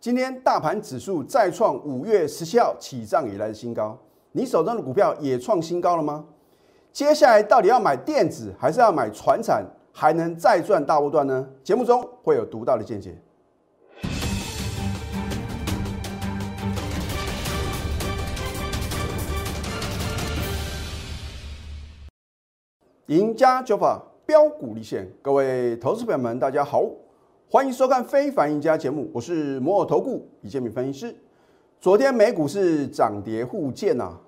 今天大盘指数再创五月十七号起涨以来的新高，你手中的股票也创新高了吗？接下来到底要买电子还是要买船产，还能再赚大波段呢？节目中会有独到的见解。赢家九法标股立现，各位投资朋友们，大家好。欢迎收看《非凡赢家》节目，我是摩尔投顾李建民分析师。昨天美股是涨跌互见呐，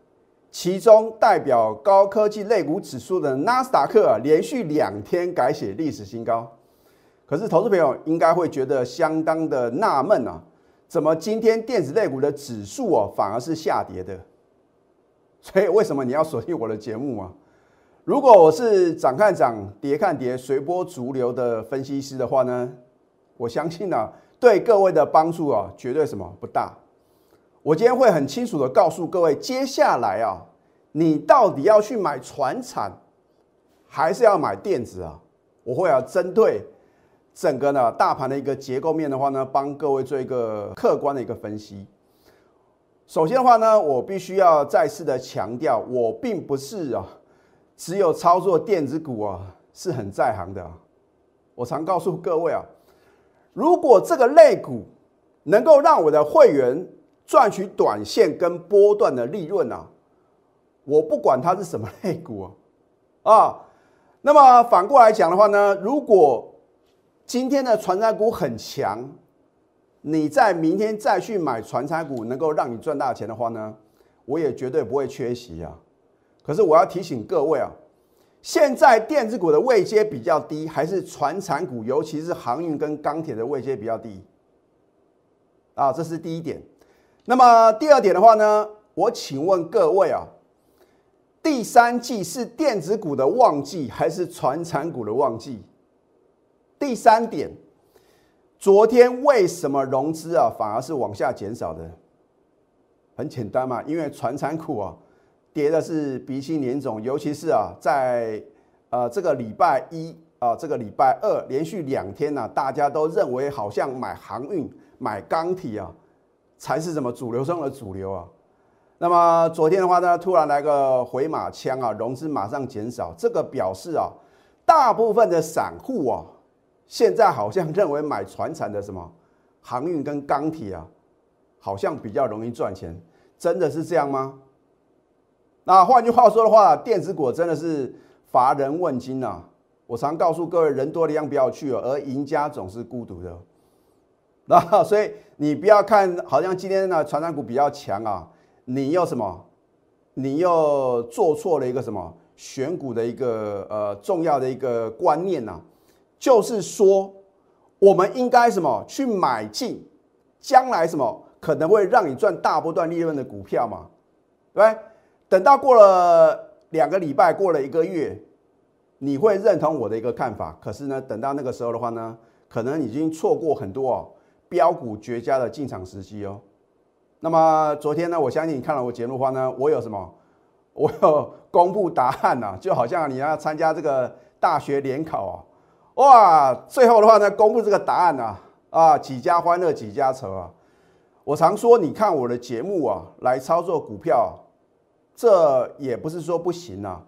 其中代表高科技类股指数的纳斯达克啊，连续两天改写历史新高。可是投资朋友应该会觉得相当的纳闷啊，怎么今天电子类股的指数哦反而是下跌的？所以为什么你要锁定我的节目啊？如果我是涨看涨，跌看跌，随波逐流的分析师的话呢？我相信呢，对各位的帮助啊，绝对什么不大。我今天会很清楚的告诉各位，接下来啊，你到底要去买船产，还是要买电子啊？我会啊，针对整个呢大盘的一个结构面的话呢，帮各位做一个客观的一个分析。首先的话呢，我必须要再次的强调，我并不是啊，只有操作电子股啊是很在行的。我常告诉各位啊。如果这个类股能够让我的会员赚取短线跟波段的利润啊，我不管它是什么类股啊，啊，那么反过来讲的话呢，如果今天的传产股很强，你在明天再去买传产股，能够让你赚大钱的话呢，我也绝对不会缺席啊。可是我要提醒各位啊。现在电子股的位阶比较低，还是船产股，尤其是航运跟钢铁的位阶比较低啊？这是第一点。那么第二点的话呢，我请问各位啊，第三季是电子股的旺季还是船产股的旺季？第三点，昨天为什么融资啊反而是往下减少的？很简单嘛，因为船产股啊。跌的是鼻青脸肿，尤其是啊，在呃这个礼拜一啊，这个礼拜二连续两天呢，大家都认为好像买航运、买钢铁啊，才是什么主流中的主流啊。那么昨天的话呢，突然来个回马枪啊，融资马上减少，这个表示啊，大部分的散户啊，现在好像认为买船产的什么航运跟钢铁啊，好像比较容易赚钱，真的是这样吗？那换句话说的话，电子股真的是乏人问津呐。我常告诉各位，人多的地方不要去哦，而赢家总是孤独的。那所以你不要看，好像今天呢，传染股比较强啊，你又什么？你又做错了一个什么选股的一个呃重要的一个观念呐，就是说我们应该什么去买进将来什么可能会让你赚大波段利润的股票嘛，对？等到过了两个礼拜，过了一个月，你会认同我的一个看法。可是呢，等到那个时候的话呢，可能已经错过很多哦标股绝佳的进场时机哦。那么昨天呢，我相信你看了我节目的话呢，我有什么？我有公布答案呐，就好像你要参加这个大学联考啊，哇，最后的话呢，公布这个答案呐，啊，几家欢乐几家愁啊。我常说，你看我的节目啊，来操作股票。这也不是说不行啊，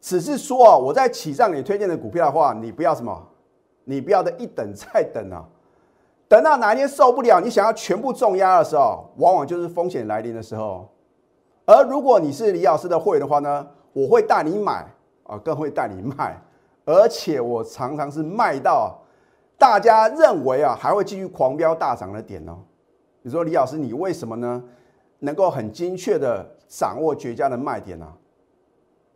只是说啊，我在起上你推荐的股票的话，你不要什么，你不要的一等再等啊，等到哪一天受不了，你想要全部重压的时候，往往就是风险来临的时候。而如果你是李老师的会员的话呢，我会带你买啊，更会带你卖，而且我常常是卖到大家认为啊还会继续狂飙大涨的点哦。你说李老师，你为什么呢？能够很精确的。掌握绝佳的卖点啊，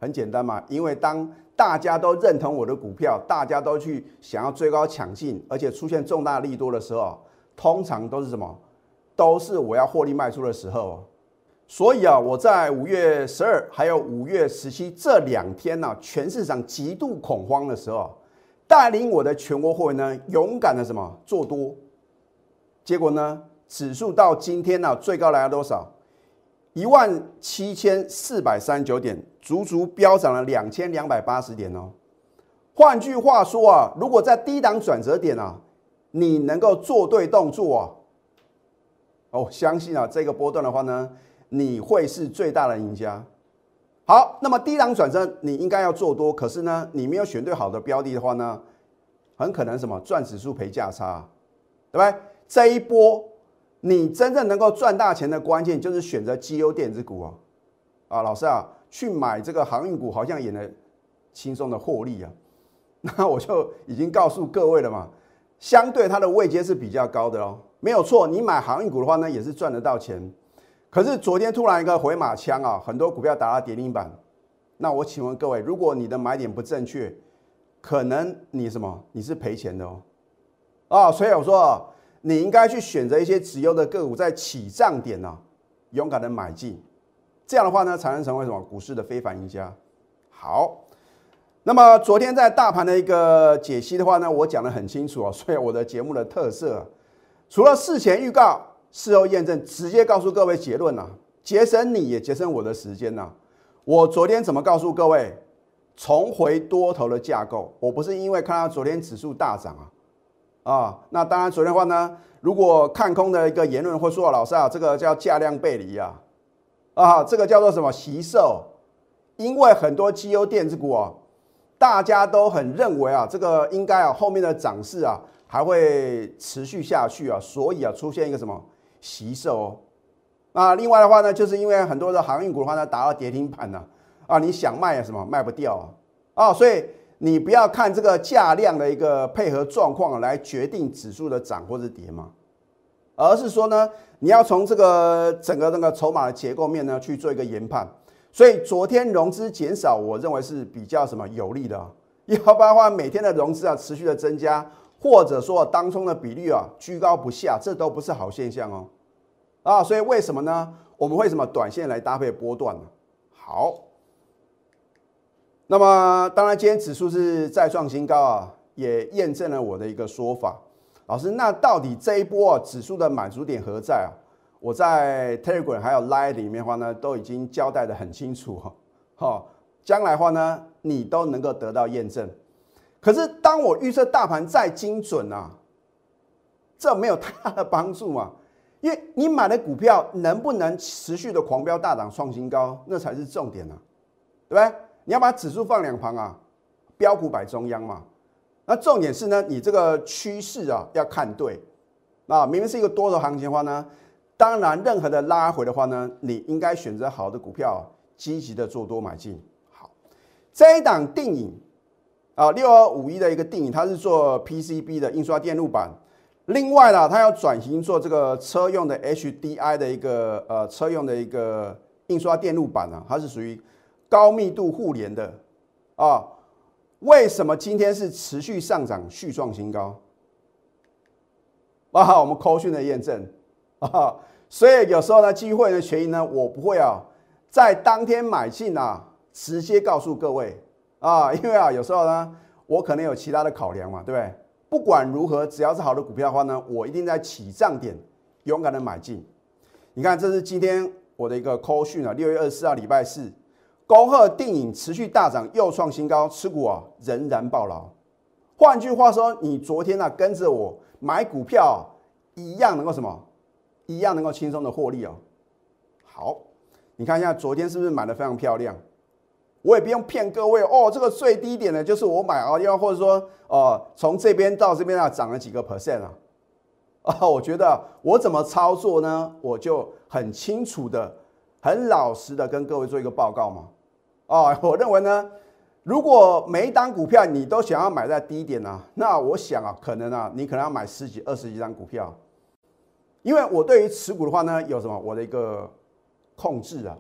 很简单嘛，因为当大家都认同我的股票，大家都去想要追高抢进，而且出现重大利多的时候，通常都是什么？都是我要获利卖出的时候。所以啊，我在五月十二还有五月十七这两天呢，全市场极度恐慌的时候，带领我的全国会员呢，勇敢的什么做多，结果呢，指数到今天呢，最高来到多少？一万七千四百三十九点，足足飙涨了两千两百八十点哦。换句话说啊，如果在低档转折点啊，你能够做对动作啊，我相信啊，这个波段的话呢，你会是最大的赢家。好，那么低档转身你应该要做多，可是呢，你没有选对好的标的的话呢，很可能什么赚指数赔价差，对不对？这一波你真正能够赚大钱的关键就是选择绩优电子股啊。啊，老师啊，去买这个航运股好像也能轻松的获利啊。那我就已经告诉各位了嘛，相对它的位阶是比较高的哦，没有错。你买航运股的话呢，也是赚得到钱。可是昨天突然一个回马枪啊，很多股票打到跌停板。那我请问各位，如果你的买点不正确，可能你什么？你是赔钱的哦。啊，所以我说你应该去选择一些直优的个股，在起涨点呢，勇敢的买进。这样的话呢，才能成为什么股市的非凡赢家。好。那么昨天在大盘的一个解析的话呢，我讲得很清楚啊，所以我的节目的特色，除了事前预告、事后验证，直接告诉各位结论呐，节省你也节省我的时间呐。我昨天怎么告诉各位？重回多头的架构，我不是因为看到昨天指数大涨啊，啊，那当然昨天的话呢，如果看空的一个言论会说老师啊，这个叫价量背离啊，啊，这个叫做什么习售？因为很多绩优电子股啊。大家都很认为啊，这个应该啊，后面的涨势啊还会持续下去啊，所以啊出现一个什么袭售哦。啊，另外的话呢，就是因为很多的航运股的话呢达到跌停板了啊，你想卖啊什么卖不掉啊啊，所以你不要看这个价量的一个配合状况来决定指数的涨或者跌嘛，而是说呢，你要从这个整个那个筹码的结构面呢去做一个研判。所以昨天融资减少，我认为是比较什么有利的，要不然的话，每天的融资啊持续的增加，或者说当中的比率啊居高不下，这都不是好现象哦。啊，所以为什么呢？我们会什么短线来搭配波段呢？好，那么当然今天指数是再创新高啊，也验证了我的一个说法。老师，那到底这一波啊指数的满足点何在啊？我在 Telegram 还有 Line 里面的话呢，都已经交代的很清楚哈，好，将来话呢，你都能够得到验证。可是当我预测大盘再精准啊，这没有太大的帮助嘛，因为你买的股票能不能持续的狂飙大涨创新高，那才是重点啊，对不对？你要把指数放两旁啊，标股摆中央嘛。那重点是呢，你这个趋势啊要看对，啊，明明是一个多头行情的话呢。当然，任何的拉回的话呢，你应该选择好的股票，积极的做多买进。好，这一档定影啊，六二五一的一个定影，它是做 PCB 的印刷电路板。另外呢，它要转型做这个车用的 HDI 的一个呃车用的一个印刷电路板啊，它是属于高密度互联的啊。为什么今天是持续上涨，续创新高？啊，我们扣讯的验证。啊，所以有时候呢，机会的权益呢，我不会啊，在当天买进啊，直接告诉各位啊，因为啊，有时候呢，我可能有其他的考量嘛，对不对？不管如何，只要是好的股票的话呢，我一定在起涨点勇敢的买进。你看，这是今天我的一个扣讯啊，六月二十四号礼拜四，恭贺电影持续大涨，又创新高，持股啊仍然爆牢。换句话说，你昨天呢跟着我买股票一样能够什么？一样能够轻松的获利哦。好，你看一下昨天是不是买的非常漂亮？我也不用骗各位哦，这个最低点呢就是我买啊，要或者说哦，从这边到这边啊涨了几个 percent 啊？啊，我觉得我怎么操作呢？我就很清楚的、很老实的跟各位做一个报告嘛。哦，我认为呢，如果每一单股票你都想要买在低点呢，那我想啊，可能啊，你可能要买十几、二十几张股票。因为我对于持股的话呢，有什么我的一个控制啊？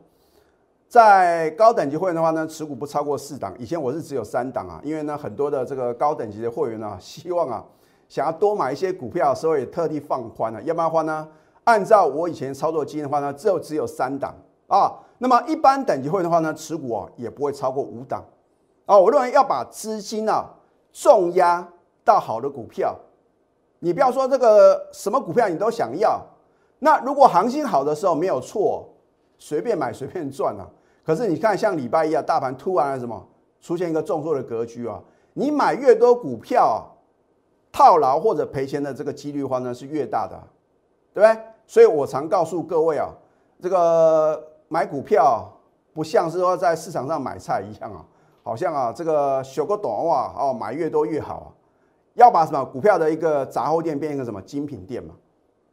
在高等级会员的话呢，持股不超过四档。以前我是只有三档啊，因为呢，很多的这个高等级的会员呢，希望啊，想要多买一些股票，所以特地放宽了。要不然的话呢，按照我以前操作经验的话呢，只有只有三档啊。那么一般等级会的话呢，持股啊也不会超过五档啊。我认为要把资金啊重压到好的股票。你不要说这个什么股票你都想要，那如果行情好的时候没有错，随便买随便赚啊。可是你看像礼拜一啊，大盘突然什么出现一个重挫的格局啊，你买越多股票啊，套牢或者赔钱的这个几率的话呢是越大的，对不对？所以我常告诉各位啊，这个买股票不像是说在市场上买菜一样啊，好像啊这个学个短袜哦，买越多越好啊，要把什么股票的一个杂货店变成一个什么精品店嘛？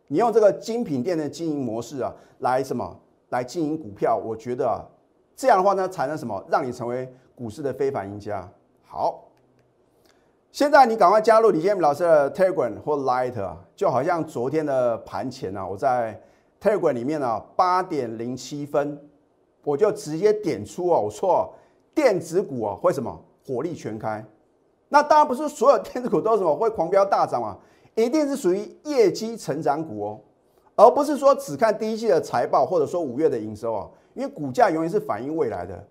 你用这个精品店的经营模式啊，来什么来经营股票？我觉得啊，这样的话呢，才能什么让你成为股市的非凡赢家。好。现在你赶快加入李建明老师的 Telegram 或 Light 啊，就好像昨天的盘前啊，我在 Telegram 里面呢，八点零七分，我就直接点出啊，我说电子股啊会什么火力全开？那当然不是所有电子股都什么会狂飙大涨啊，一定是属于业绩成长股哦，而不是说只看第一季的财报或者说五月的营收啊，因为股价永远是反映未来的。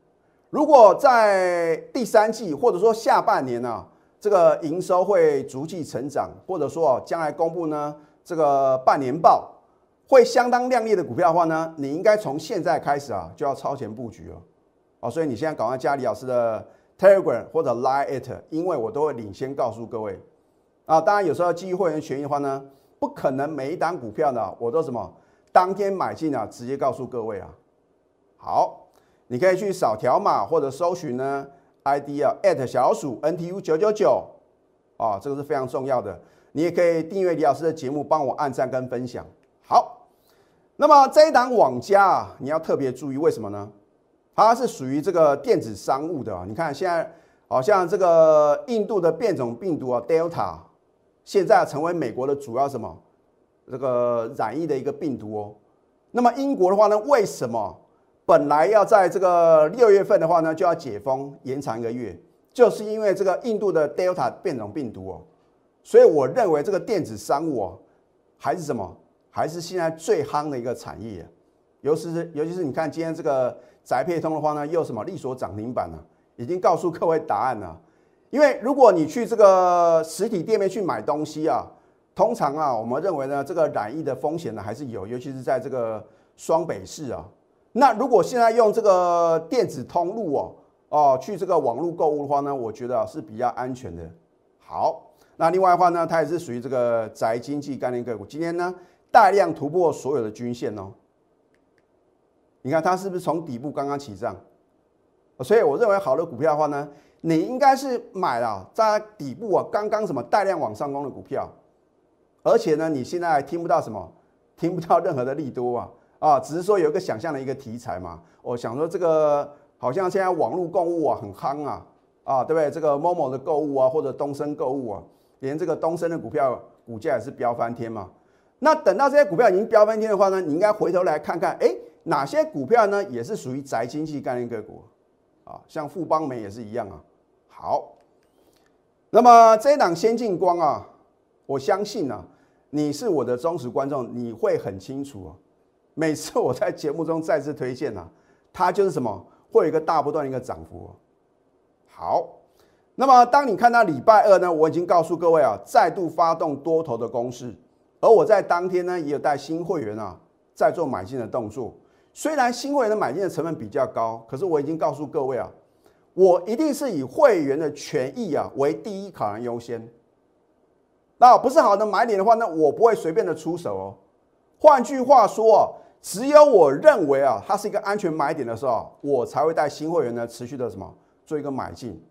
如果在第三季或者说下半年呢？这个营收会逐季成长，或者说，将来公布呢，这个半年报会相当亮丽的股票的话呢，你应该从现在开始啊，就要超前布局了，哦，所以你现在赶快加李老师的 Telegram 或者 Line it，因为我都会领先告诉各位啊。当然有时候基于会员权益的话呢，不可能每一单股票呢，我都什么当天买进啊，直接告诉各位啊。好，你可以去扫条码或者搜寻呢。ID 啊，at 小鼠 NTU 九九九啊，这个是非常重要的。你也可以订阅李老师的节目，帮我按赞跟分享。好，那么这一档网家啊，你要特别注意，为什么呢？它是属于这个电子商务的啊。你看现在好像这个印度的变种病毒啊，Delta，现在成为美国的主要什么这个染疫的一个病毒哦。那么英国的话呢，为什么？本来要在这个六月份的话呢，就要解封延长一个月，就是因为这个印度的 Delta 变种病毒哦，所以我认为这个电子商务哦，还是什么，还是现在最夯的一个产业，尤其是尤其是你看今天这个宅配通的话呢，又什么利索涨停板呢？已经告诉各位答案了，因为如果你去这个实体店面去买东西啊，通常啊，我们认为呢，这个染疫的风险呢还是有，尤其是在这个双北市啊。那如果现在用这个电子通路哦哦去这个网络购物的话呢，我觉得是比较安全的。好，那另外的话呢，它也是属于这个宅经济概念个股。今天呢，大量突破所有的均线哦。你看它是不是从底部刚刚起涨？所以我认为好的股票的话呢，你应该是买了在底部啊刚刚什么大量往上攻的股票，而且呢，你现在还听不到什么，听不到任何的利多啊。啊，只是说有一个想象的一个题材嘛。我想说这个好像现在网络购物啊很夯啊，啊对不对？这个某某的购物啊，或者东升购物啊，连这个东升的股票股价也是飙翻天嘛。那等到这些股票已经飙翻天的话呢，你应该回头来看看，哎，哪些股票呢也是属于宅经济概念个股啊？像富邦美也是一样啊。好，那么这一档先进光啊，我相信呢，你是我的忠实观众，你会很清楚啊。每次我在节目中再次推荐呢，它就是什么，会有一个大波段的一个涨幅。好，那么当你看到礼拜二呢，我已经告诉各位啊，再度发动多头的攻势，而我在当天呢，也有带新会员啊，在做买进的动作。虽然新会员的买进的成本比较高，可是我已经告诉各位啊，我一定是以会员的权益啊为第一考量优先。那不是好的买点的话，那我不会随便的出手哦。换句话说。只有我认为啊，它是一个安全买点的时候，我才会带新会员呢持续的什么做一个买进。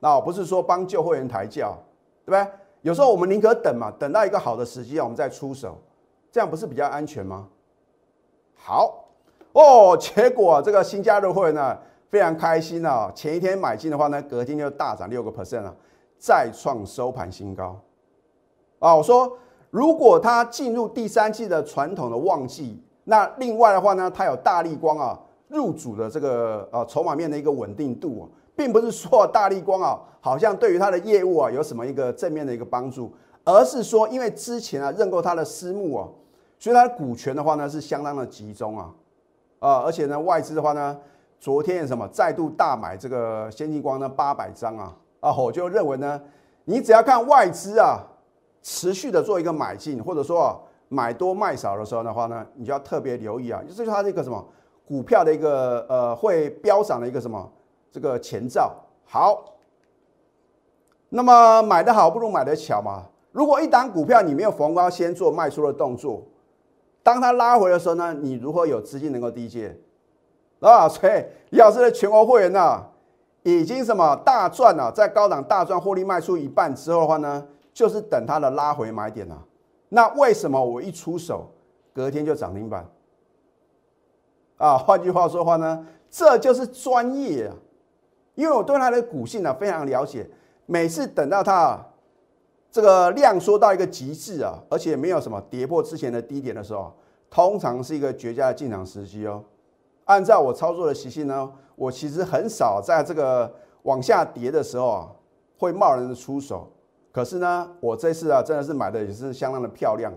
那不是说帮旧会员抬轿，对不对？有时候我们宁可等嘛，等到一个好的时机啊，我们再出手，这样不是比较安全吗？好哦，结果这个新加入会呢非常开心啊，前一天买进的话呢，隔天就大涨六个 percent 了，再创收盘新高。啊，我说如果它进入第三季的传统的旺季。那另外的话呢，它有大力光啊入主的这个呃筹码面的一个稳定度啊，并不是说大力光啊好像对于它的业务啊有什么一个正面的一个帮助，而是说因为之前啊认购它的私募啊，所以它的股权的话呢是相当的集中啊啊，而且呢外资的话呢，昨天也什么再度大买这个先进光呢八百张啊啊，我就认为呢，你只要看外资啊持续的做一个买进，或者说啊。买多卖少的时候的话呢，你就要特别留意啊，这就是它这个什么股票的一个呃会飙涨的一个什么这个前兆。好，那么买的好不如买的巧嘛。如果一档股票你没有逢高先做卖出的动作，当它拉回的时候呢，你如何有资金能够低借？啊，所以李老师的全国会员呢，已经什么大赚了，在高档大赚获利卖出一半之后的话呢，就是等它的拉回买点了。那为什么我一出手，隔天就涨停板？啊，换句话说话呢，这就是专业啊，因为我对它的股性呢非常了解。每次等到它这个量缩到一个极致啊，而且没有什么跌破之前的低点的时候，通常是一个绝佳的进场时机哦。按照我操作的习性呢，我其实很少在这个往下跌的时候啊，会贸然的出手。可是呢，我这次啊，真的是买的也是相当的漂亮，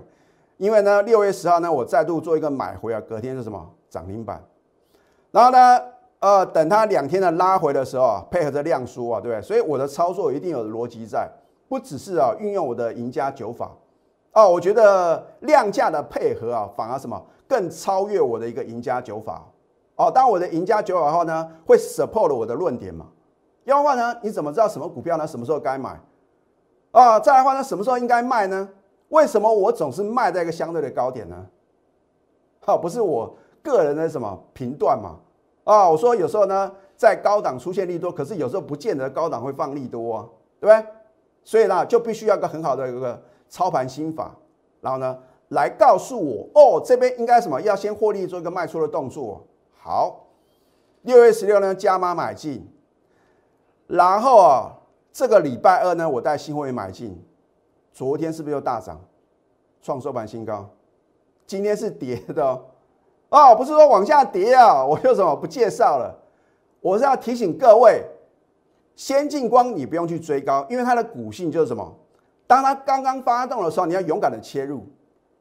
因为呢，六月十号呢，我再度做一个买回啊，隔天是什么涨停板，然后呢，呃，等它两天的拉回的时候，配合着量缩啊，对不对？所以我的操作一定有逻辑在，不只是啊运用我的赢家九法哦，我觉得量价的配合啊，反而什么更超越我的一个赢家九法哦。当我的赢家九法后呢，会 support 我的论点嘛？要的话呢，你怎么知道什么股票呢？什么时候该买？啊，再来的话呢，什么时候应该卖呢？为什么我总是卖在一个相对的高点呢？好，不是我个人的什么评断嘛？啊，我说有时候呢，在高档出现利多，可是有时候不见得高档会放利多啊，对不对？所以呢，就必须要一个很好的一个操盘心法，然后呢，来告诉我哦，这边应该什么？要先获利做一个卖出的动作。好，六月十六呢，加码买进，然后啊。这个礼拜二呢，我带新会员买进，昨天是不是又大涨，创收盘新高？今天是跌的哦，哦不是说往下跌啊，我又什么不介绍了？我是要提醒各位，先进光你不用去追高，因为它的股性就是什么？当它刚刚发动的时候，你要勇敢的切入，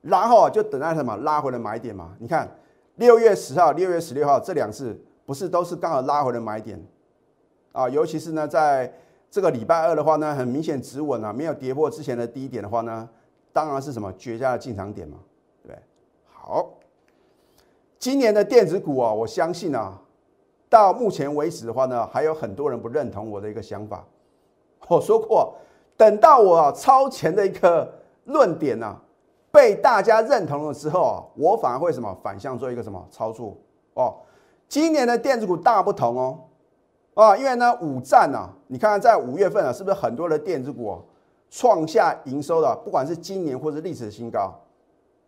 然后就等待什么拉回的买点嘛。你看六月十号、六月十六号这两次，不是都是刚好拉回的买点啊？尤其是呢，在这个礼拜二的话呢，很明显止稳了，没有跌破之前的低点的话呢，当然是什么绝佳的进场点嘛，对好，今年的电子股啊，我相信啊，到目前为止的话呢，还有很多人不认同我的一个想法。我说过，等到我超前的一个论点呢，被大家认同了之后啊，我反而会什么反向做一个什么操作哦。今年的电子股大不同哦。啊，因为呢，五战呢，你看看在五月份啊，是不是很多的电子股啊创下营收的，不管是今年或是历史新高？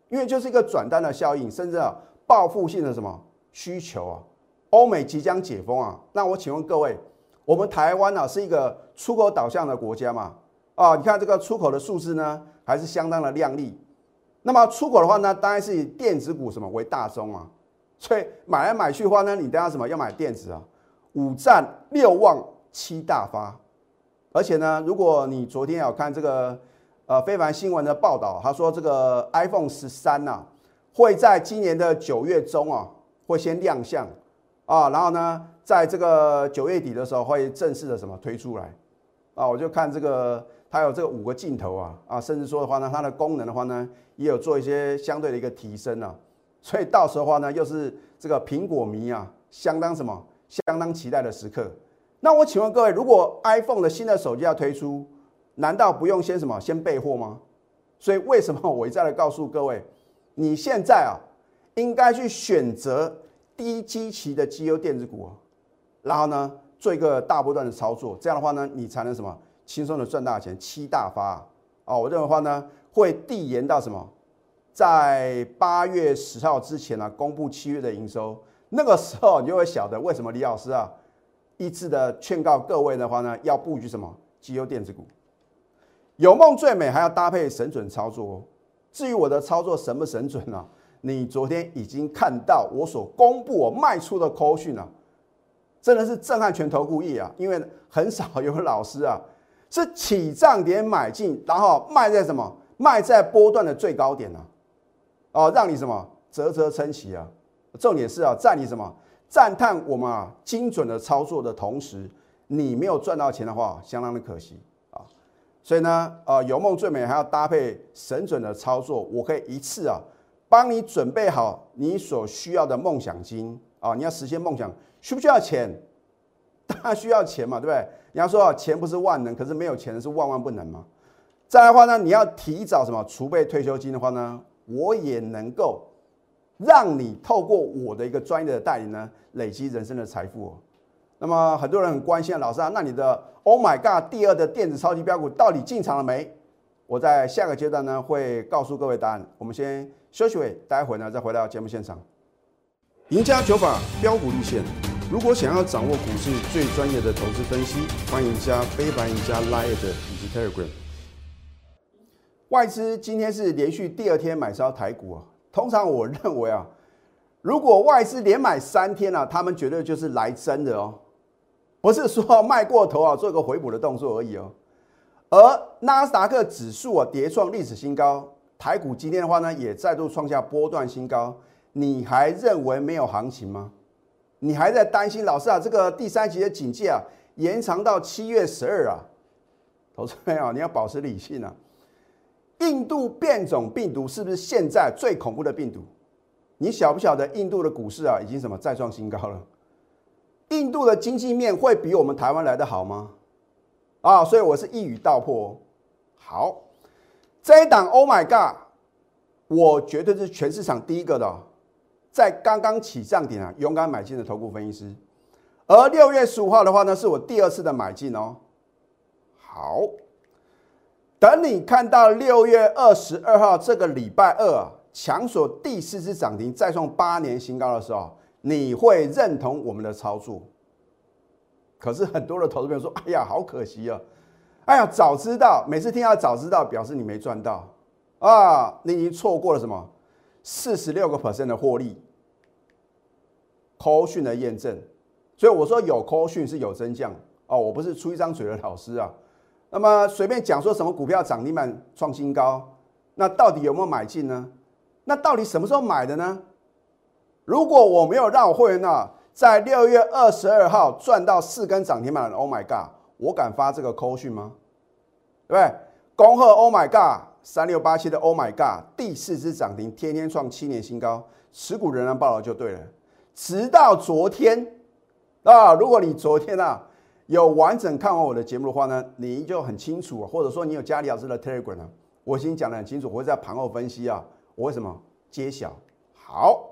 因为就是一个转单的效应，甚至啊，报复性的什么需求啊？欧美即将解封啊，那我请问各位，我们台湾呢是一个出口导向的国家嘛？啊，你看这个出口的数字呢，还是相当的亮丽。那么出口的话呢，当然是以电子股什么为大宗啊，所以买来买去的话呢，你等下什么要买电子啊？五战六旺七大发，而且呢，如果你昨天有看这个呃非凡新闻的报道，他说这个 iPhone 十三呐会在今年的九月中啊会先亮相啊，然后呢，在这个九月底的时候会正式的什么推出来啊，我就看这个它有这个五个镜头啊啊，甚至说的话呢，它的功能的话呢也有做一些相对的一个提升啊，所以到时候的话呢又是这个苹果迷啊相当什么。相当期待的时刻。那我请问各位，如果 iPhone 的新的手机要推出，难道不用先什么先备货吗？所以为什么我一再的告诉各位，你现在啊，应该去选择低基期的绩优电子股，然后呢做一个大波段的操作，这样的话呢，你才能什么轻松的赚大钱，七大发啊！我认为话呢，会递延到什么，在八月十号之前呢，公布七月的营收。那个时候你就会晓得为什么李老师啊一致的劝告各位的话呢，要布局什么绩优电子股，有梦最美还要搭配神准操作哦。至于我的操作神不神准呢？你昨天已经看到我所公布我卖出的扣讯了，真的是震撼全投顾业啊！因为很少有老师啊是起涨点买进，然后卖在什么卖在波段的最高点呢？哦，让你什么啧啧称奇啊！重点是啊，在你什么赞叹我们啊精准的操作的同时，你没有赚到钱的话，相当的可惜。所以呢，呃，有梦最美还要搭配神准的操作，我可以一次啊帮你准备好你所需要的梦想金啊。你要实现梦想，需不需要钱？当然需要钱嘛，对不对？人家说啊，钱不是万能，可是没有钱是万万不能嘛。再来的话呢，你要提早什么储备退休金的话呢，我也能够。让你透过我的一个专业的代理呢，累积人生的财富哦。那么很多人很关心啊老师啊，那你的 Oh my God 第二的电子超级标股到底进场了没？我在下个阶段呢会告诉各位答案。我们先休息会，待会呢再回到节目现场。赢家九法标股立线，如果想要掌握股市最专业的投资分析，欢迎加非凡、赢家 Line 以及 Telegram。外资今天是连续第二天买超台股啊。通常我认为啊，如果外资连买三天啊，他们绝对就是来真的哦，不是说卖过头啊，做一个回补的动作而已哦。而纳斯达克指数啊，跌创历史新高，台股今天的话呢，也再度创下波段新高。你还认为没有行情吗？你还在担心老师啊？这个第三级的警戒啊，延长到七月十二啊？投资朋友，你要保持理性啊！印度变种病毒是不是现在最恐怖的病毒？你晓不晓得印度的股市啊，已经什么再创新高了？印度的经济面会比我们台湾来的好吗？啊，所以我是一语道破。好，这一档 Oh my God，我绝对是全市场第一个的。在刚刚起涨点啊，勇敢买进的头部分析师，而六月十五号的话呢，是我第二次的买进哦。好，等你看到六月二十二号这个礼拜二啊，强锁第四次涨停，再创八年新高的时候，你会认同我们的操作。可是很多的投资朋友说：“哎呀，好可惜啊！哎呀，早知道，每次听到早知道，表示你没赚到啊，你已经错过了什么？”四十六个 percent 的获利，call 讯的验证，所以我说有 call 讯是有真相哦，我不是出一张嘴的老师啊。那么随便讲说什么股票涨停板创新高，那到底有没有买进呢？那到底什么时候买的呢？如果我没有让我会员呢，在六月二十二号赚到四根涨停板，Oh my god，我敢发这个空讯吗？对不对？恭贺 Oh my god！三六八七的 Oh my God，第四只涨停，天天创七年新高，持股仍然爆了就对了。直到昨天啊，如果你昨天啊有完整看完我的节目的话呢，你就很清楚，或者说你有加李老师的 Telegram，我已经讲得很清楚，我会在盘后分析啊，我为什么揭晓？好，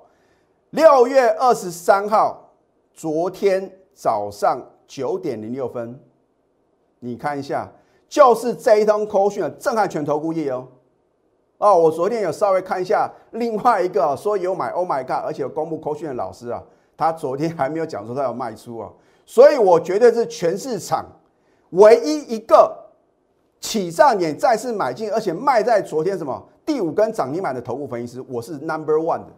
六月二十三号，昨天早上九点零六分，你看一下。就是这一通口讯的，震撼全投顾业哦。哦，我昨天有稍微看一下另外一个说有买，Oh my God，而且有公布口讯的老师啊，他昨天还没有讲说他要卖出啊，所以我绝对是全市场唯一一个起上点再次买进，而且卖在昨天什么第五根涨停板的头部分析师，我是 Number One 的，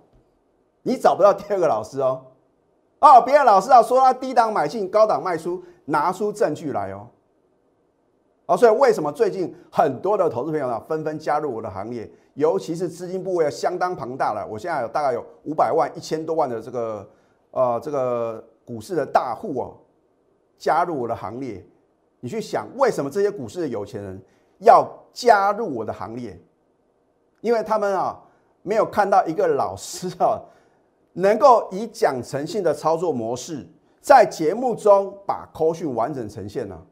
你找不到第二个老师哦。哦，别的老师啊说他低档买进，高档卖出，拿出证据来哦。哦，所以为什么最近很多的投资朋友呢纷纷加入我的行列？尤其是资金部位相当庞大了，我现在有大概有五百万、一千多万的这个呃这个股市的大户哦，加入我的行列。你去想，为什么这些股市的有钱人要加入我的行列？因为他们啊没有看到一个老师啊能够以讲诚信的操作模式，在节目中把扣讯完整呈现了。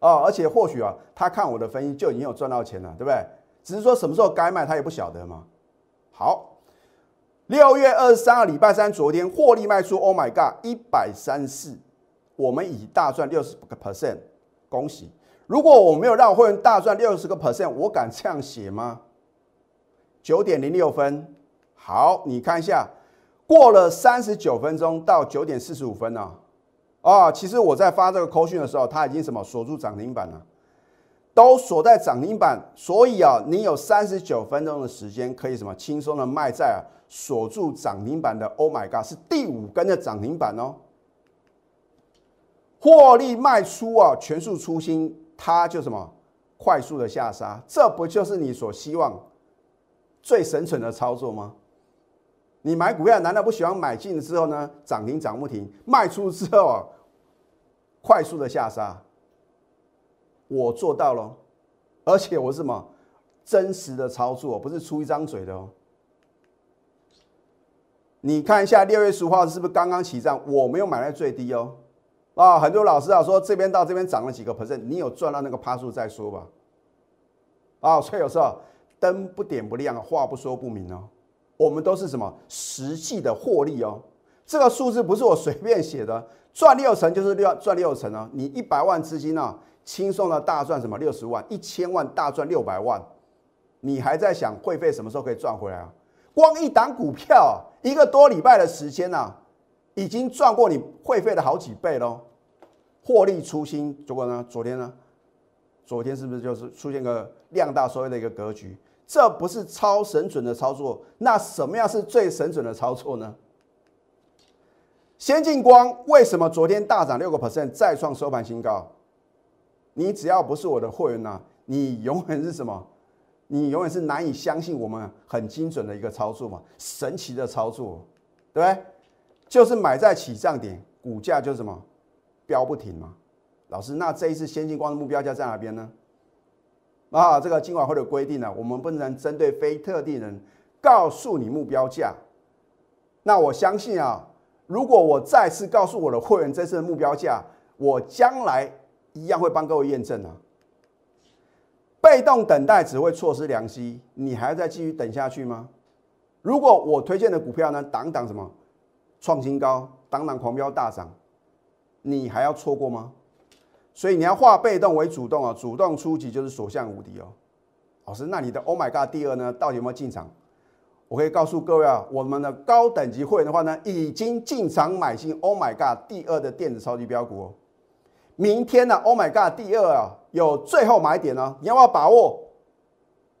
哦，而且或许啊，他看我的分析就已经有赚到钱了，对不对？只是说什么时候该卖，他也不晓得嘛。好，六月二十三号礼拜三，昨天获利卖出，Oh my God，一百三四，我们已大赚六十个 percent，恭喜！如果我没有让会员大赚六十个 percent，我敢这样写吗？九点零六分，好，你看一下，过了三十九分钟到九点四十五分呢。啊，其实我在发这个扣讯的时候，它已经什么锁住涨停板了，都锁在涨停板，所以啊，你有三十九分钟的时间可以什么轻松的卖在啊锁住涨停板的。Oh my god，是第五根的涨停板哦，获利卖出啊，全数出清，它就什么快速的下杀，这不就是你所希望最神蠢的操作吗？你买股票难道不喜欢买进之后呢？涨停涨不停，卖出之后啊，快速的下杀。我做到了，而且我是什么真实的操作，不是出一张嘴的哦。你看一下六月十五号是不是刚刚起涨？我没有买在最低哦。啊，很多老师啊说这边到这边涨了几个 percent，你有赚到那个趴数再说吧。啊，所以有时候灯不点不亮，话不说不明哦。我们都是什么实际的获利哦。这个数字不是我随便写的，赚六成就是六赚六成啊。你一百万资金呢，轻松的大赚什么六十万，一千万大赚六百万，你还在想会费什么时候可以赚回来啊？光一档股票，一个多礼拜的时间呢，已经赚过你会费的好几倍喽。获利初心，结果呢？昨天呢？昨天是不是就是出现个量大收益的一个格局？这不是超神准的操作，那什么样是最神准的操作呢？先进光为什么昨天大涨六个 percent，再创收盘新高？你只要不是我的会员呢，你永远是什么？你永远是难以相信我们很精准的一个操作嘛？神奇的操作，对不对？就是买在起涨点，股价就是什么？飙不停嘛？老师，那这一次先进光的目标价在哪边呢？啊，这个今晚会的规定呢，我们不能针对非特定人告诉你目标价。那我相信啊，如果我再次告诉我的会员这次的目标价，我将来一样会帮各位验证啊。被动等待只会错失良机，你还要再继续等下去吗？如果我推荐的股票呢，挡挡什么创新高，挡挡狂飙大涨，你还要错过吗？所以你要化被动为主动啊，主动出击就是所向无敌哦。老师，那你的 Oh my God 第二呢，到底有没有进场？我可以告诉各位啊，我们的高等级会员的话呢，已经进场买进 Oh my God 第二的电子超级标股哦。明天呢，Oh my God 第二啊，有最后买点呢，你要不要把握？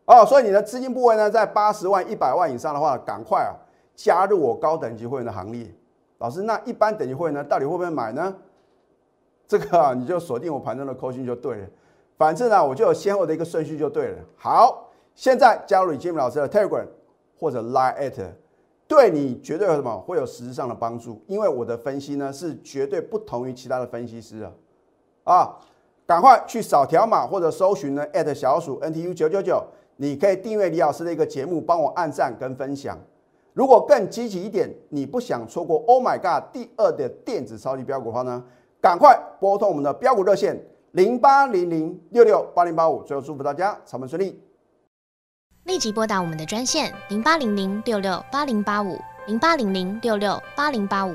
哦，所以你的资金部位呢，在八十万、一百万以上的话，赶快啊，加入我高等级会员的行列。老师，那一般等级会员呢，到底会不会买呢？这个，你就锁定我盘中的扣讯就对了。反正呢，我就有先后的一个顺序就对了。好，现在加入李金明老师的 Telegram 或者 Line at，对你绝对有什么会有实质上的帮助。因为我的分析呢是绝对不同于其他的分析师啊。啊，赶快去扫条码或者搜寻呢 at 小鼠 NTU 九九九，你可以订阅李老师的一个节目，帮我按赞跟分享。如果更积极一点，你不想错过 Oh my God 第二的电子超级标股的话呢？赶快拨通我们的标股热线零八零零六六八零八五，最后祝福大家操盘顺利。立即拨打我们的专线零八零零六六八零八五零八零零六六八零八五